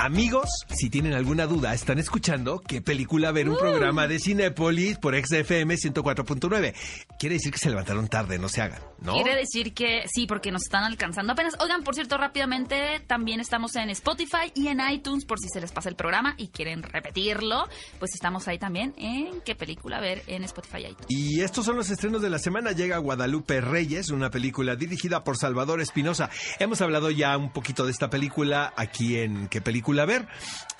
Amigos, si tienen alguna duda, están escuchando qué película ver un Uh. programa de Cinépolis por XFM 104.9. Quiere decir que se levantaron tarde, no se hagan, ¿no? Quiere decir que sí, porque nos están alcanzando apenas. Oigan, por cierto, rápidamente, también estamos en Spotify y en iTunes por si se les pasa el programa y quieren repetirlo. Pues estamos ahí también en qué película ver en Spotify y iTunes. Y estos son los estrenos de la semana. Llega Guadalupe Reyes, una película dirigida por Salvador Espinosa. Hemos hablado ya un poquito de esta película aquí en ¿Qué película ver?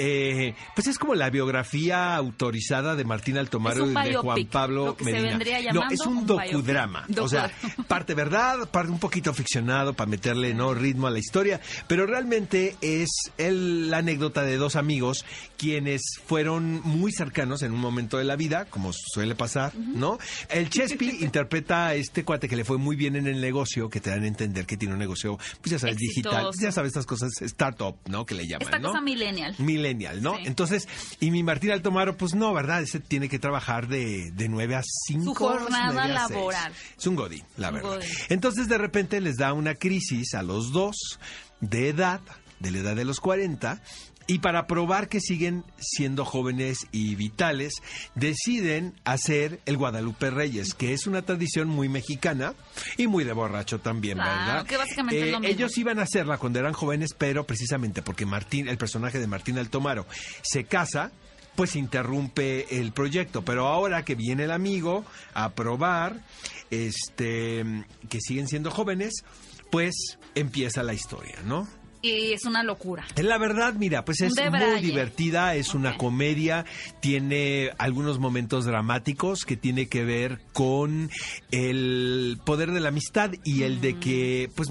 Eh, pues es como la biografía autorizada de Martín Altomaro y de Juan Pablo Medina. no, es un un docudrama. biopic. O sea, parte verdad, parte un poquito ficcionado para meterle no ritmo a la historia, pero realmente es el- la anécdota de dos amigos quienes fueron muy cercanos en un momento de la vida, como suele pasar, ¿no? El Chespi interpreta a este cuate que le fue muy bien en el negocio, que te dan a entender que tiene un negocio, pues ya sabes, digital, Exitoso. ya sabes estas cosas, startup, ¿no? Que le llaman, Esta ¿no? Millennial. Millennial, ¿no? Sí. Entonces, y mi Martín Altomaro, pues no, ¿verdad? Ese tiene que trabajar de, de 9 a 5. jornada laboral. Es un godín, la Un verdad. godín. Entonces, de repente les da una crisis a los dos de edad, de la edad de los 40, y para probar que siguen siendo jóvenes y vitales, deciden hacer el Guadalupe Reyes, que es una tradición muy mexicana y muy de borracho también, Claro, ¿verdad? que básicamente es lo mismo. Ellos iban a hacerla cuando eran jóvenes, pero precisamente porque Martín, el personaje de Martín Altomaro, se casa, pues interrumpe el proyecto. Pero ahora que viene el amigo a probar, este, que siguen siendo jóvenes, pues empieza la historia, ¿no? Y es una locura. La verdad, mira, pues es muy divertida, es una comedia, tiene algunos momentos dramáticos que tiene que ver con el poder de la amistad y el de que, pues,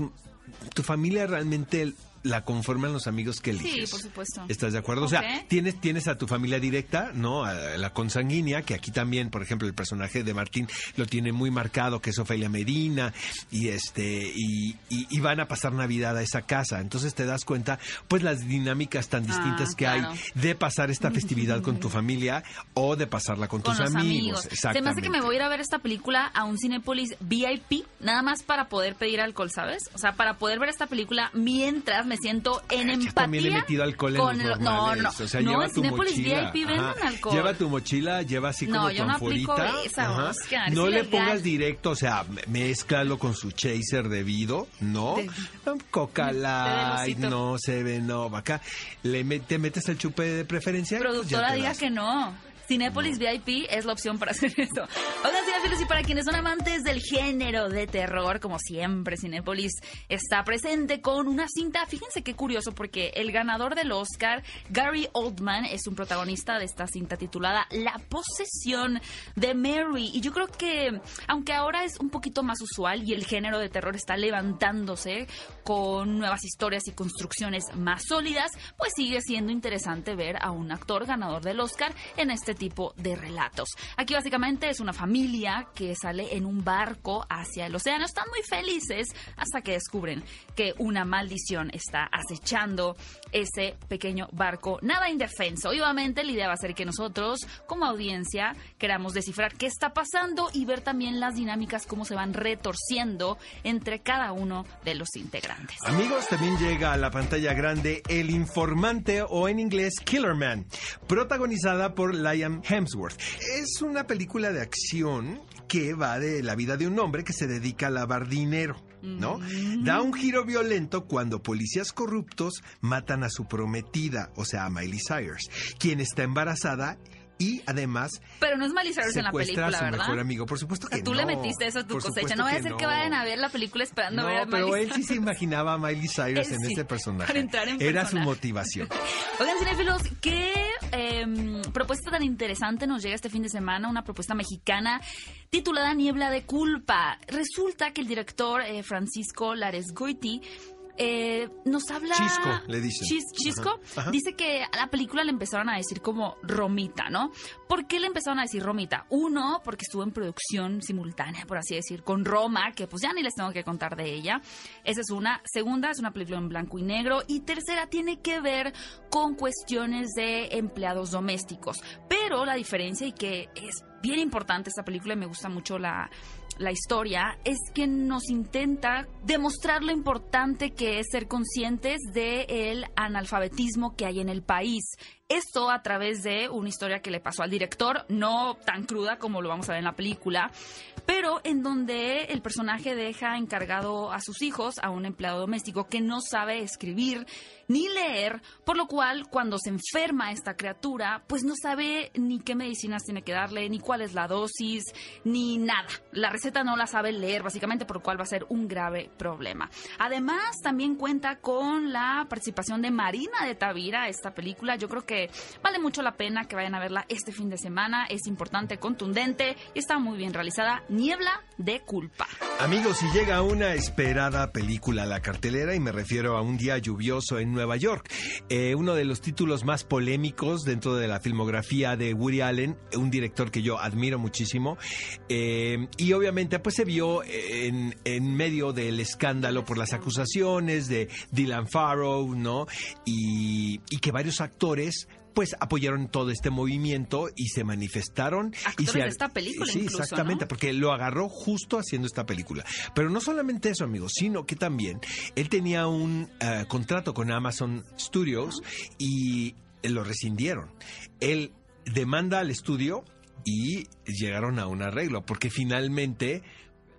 tu familia realmente la conforman los amigos que Sí, eliges. por supuesto. ¿Estás de acuerdo? O sea, tienes, tienes a tu familia directa, ¿no? A la consanguínea, que aquí también, por ejemplo, el personaje de Martín lo tiene muy marcado, que es Ofelia Medina, y este, y, y- y van a pasar Navidad a esa casa. Entonces te das cuenta, pues, las dinámicas tan distintas que claro. hay de pasar esta festividad con tu familia o de pasarla con, Con tus los amigos. Se me Exactamente. hace que me voy a ir a ver esta película a un Cinépolis VIP, nada más para poder pedir alcohol, ¿sabes? O sea, para poder ver esta película mientras me siento en Yo empatía. también he metido alcohol en con los No, no, O sea, no, lleva tu Cinépolis mochila. VIP venden alcohol. Lleva tu mochila, lleva así No, como yo tu no esa, es No le pongas directo, o sea, me- mézclalo con su chaser debido, ¿no? De- Coca Light, no se ve, no, acá. Le met- te metes el chupe de preferencia. pues Productora diga das. que no. Cinépolis VIP es la opción para hacer esto. Oigan, y para quienes son amantes del género de terror, como siempre, Cinépolis está presente con una cinta. Fíjense qué curioso, porque el ganador del Oscar, Gary Oldman, es un protagonista de esta cinta titulada La posesión de Mary. Y yo creo que, aunque ahora es un poquito más usual y el género de terror está levantándose con nuevas historias y construcciones más sólidas, pues sigue siendo interesante ver a un actor ganador del Oscar en este tipo de relatos. Aquí básicamente es una familia que sale en un barco hacia el océano. Están muy felices hasta que descubren que una maldición está acechando ese pequeño barco nada indefenso. Obviamente la idea va a ser que nosotros, como audiencia, queramos descifrar qué está pasando y ver también las dinámicas, cómo se van retorciendo entre cada uno de los integrantes. Amigos, también llega a la pantalla grande El Informante o en inglés Killer Man, protagonizada por Liam Hemsworth. Es una película de acción que va de la vida de un hombre que se dedica a lavar dinero. ¿No? Da un giro violento cuando policías corruptos matan a su prometida, o sea, a Miley Cyrus, quien está embarazada y además Pero no es Miley Cyrus en la secuestra película, a su ¿verdad? mejor amigo. Por supuesto O sea, que tú no. le metiste eso a tu cosecha. No vaya a que ser que no. vayan a ver la película esperando No, ver a pero Miley él sí se imaginaba a Miley Cyrus Él en sí, ese personaje. para entrar en Era su personaje. motivación. Oigan, cinéfilos, ¿qué em, propuesta tan interesante nos llega este fin de semana? Una propuesta mexicana titulada Niebla de Culpa. Resulta que el director eh, Francisco Lares Goiti eh, nos habla... Chisco, le dicen. Chis- Chisco. Ajá, ajá. Dice que a la película le empezaron a decir como Romita, ¿no? ¿Por qué le empezaron a decir Romita? Uno, porque estuvo en producción simultánea, por así decir, con Roma, que pues ya ni les tengo que contar de ella. Esa es una. Segunda, es una película en blanco y negro. Y tercera, tiene que ver con cuestiones de empleados domésticos. Pero la diferencia y que es bien importante esta película y me gusta mucho la la historia es que nos intenta demostrar lo importante que es ser conscientes del analfabetismo que hay en el país. Esto a través de una historia que le pasó al director, no tan cruda como lo vamos a ver en la película, pero en donde el personaje deja encargado a sus hijos a un empleado doméstico que no sabe escribir ni leer, por lo cual cuando se enferma esta criatura, pues no sabe ni qué medicinas tiene que darle, ni cuál es la dosis, ni nada. La receta no la sabe leer, básicamente, por lo cual va a ser un grave problema. Además, también cuenta con la participación de Marina de Tavira, esta película. Yo creo que vale mucho la pena que vayan a verla este fin de semana. Es importante, contundente y está muy bien realizada. Niebla de culpa. Amigos, si llega una esperada película a la cartelera, y me refiero a un día lluvioso en Nueva York, eh, uno de los títulos más polémicos dentro de la filmografía de Woody Allen, un director que yo admiro muchísimo, eh, y obviamente pues se vio en, en, medio del escándalo por las acusaciones de Dylan Farrow, ¿no? Y, y que varios actores pues apoyaron todo este movimiento y se manifestaron. Actores y se, de esta película Sí, incluso, exactamente, ¿no? porque lo agarró justo haciendo esta película. Pero no solamente eso, amigos, sino que también él tenía un uh, contrato con Amazon Studios y lo rescindieron. Él demanda al estudio y llegaron a un arreglo, porque finalmente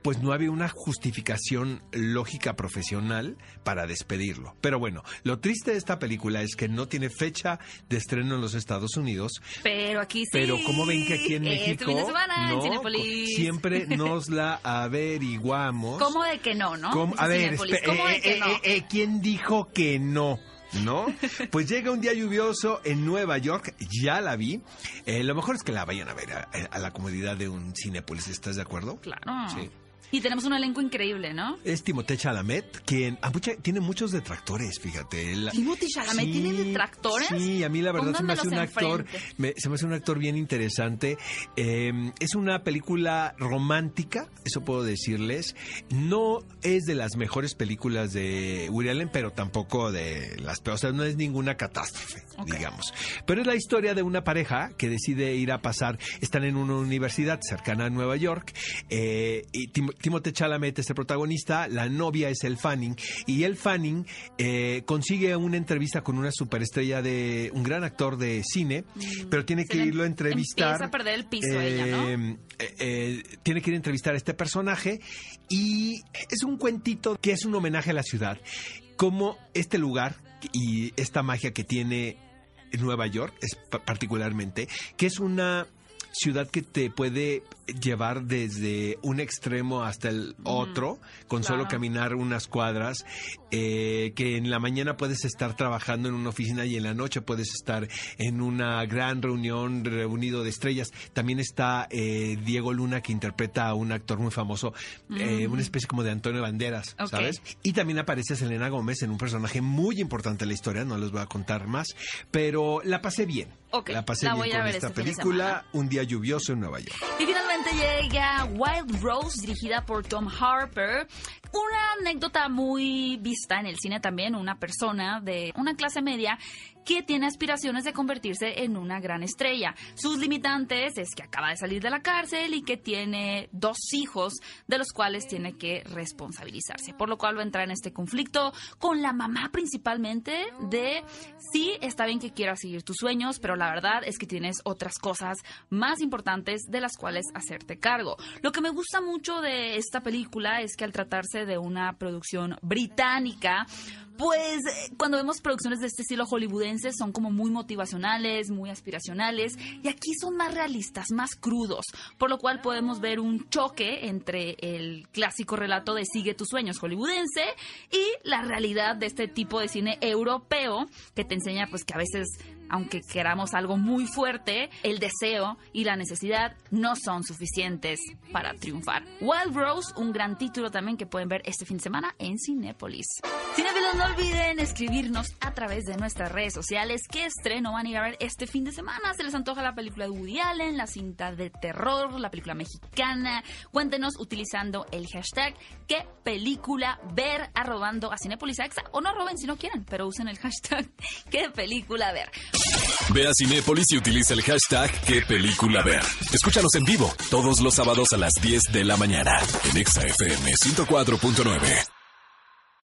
pues no había una justificación lógica profesional para despedirlo. Pero bueno, lo triste de esta película es que no tiene fecha de estreno en los Estados Unidos. Pero aquí sí. Pero como ven que aquí en este México semana, no, siempre nos la averiguamos. ¿Cómo de que no, no? ¿Cómo? A ver, ¿cómo de eh, que eh, no? eh, eh, ¿quién dijo que no? ¿No? Pues llega un día lluvioso en Nueva York, ya la vi. Eh, lo mejor es que la vayan a ver a, a la comodidad de un Cinépolis, ¿estás de acuerdo? Claro. Sí. Y tenemos un elenco increíble, ¿no? Es Timothée Chalamet, quien a mucha- tiene muchos detractores, fíjate. Él- Timothy Chalamet tiene detractores. Sí, a mí la verdad se me hace un actor, me- se me hace un actor bien interesante. Eh, es una película romántica, eso puedo decirles. No es de las mejores películas de Woody Allen, pero tampoco de las peores. O sea, no es ninguna catástrofe, digamos. Pero es la historia de una pareja que decide ir a pasar, están en una universidad cercana a Nueva York, eh, y Tim- Timothée Chalamet es el protagonista, la novia es el Fanning, y el Fanning eh, consigue una entrevista con una superestrella de, un gran actor de cine, pero tiene Mm, Se que irlo a entrevistar. Empieza a perder el piso ella, ¿no? Eh, eh, tiene que ir a entrevistar a este personaje y es un cuentito que es un homenaje a la ciudad. Como este lugar y esta magia que tiene Nueva York, es particularmente, que es una ciudad que te puede llevar desde un extremo hasta el otro, con solo caminar unas cuadras, eh, que en la mañana puedes estar trabajando en una oficina y en la noche puedes estar en una gran reunión reunido de estrellas. También está eh, Diego Luna que interpreta a un actor muy famoso, eh, una especie como de Antonio Banderas. ¿sabes? Y también aparece Selena Gómez en un personaje muy importante en la historia, no les voy a contar más, pero la pasé bien. La pasé la bien con esta este de película. Un día lluvioso en Nueva York. Y finalmente llega Wild Rose, dirigida por Tom Harper. Una anécdota muy vista en el cine también, una persona de una clase media que tiene aspiraciones de convertirse en una gran estrella. Sus limitantes es que acaba de salir de la cárcel y que tiene dos hijos de los cuales tiene que responsabilizarse. Por lo cual va a entrar en este conflicto con la mamá principalmente de sí, está bien que quieras seguir tus sueños, pero la verdad es que tienes otras cosas más importantes de las cuales hacerte cargo. Lo que me gusta mucho de esta película es que al tratarse de una producción británica, pues eh, cuando vemos producciones de este estilo hollywoodense son como muy motivacionales, muy aspiracionales y aquí son más realistas, más crudos, por lo cual podemos ver un choque entre el clásico relato de sigue tus sueños hollywoodense y la realidad de este tipo de cine europeo que te enseña pues que a veces aunque queramos algo muy fuerte, el deseo y la necesidad no son suficientes para triunfar. Wild Rose, un gran título también que pueden ver este fin de semana en Cinépolis. No olviden escribirnos a través de nuestras redes sociales qué estreno van a ir a ver este fin de semana. ¿Se les antoja la película de Woody Allen, la cinta de terror, la película mexicana? Cuéntenos utilizando el hashtag qué película ver arrobando a Cinepolis Exa o no arroben si no quieren, pero usen el hashtag qué película ver. Ve a Cinépolis y utiliza el hashtag qué película ver. Escúchanos en vivo todos los sábados a las 10 de la mañana en ExaFM 104.9.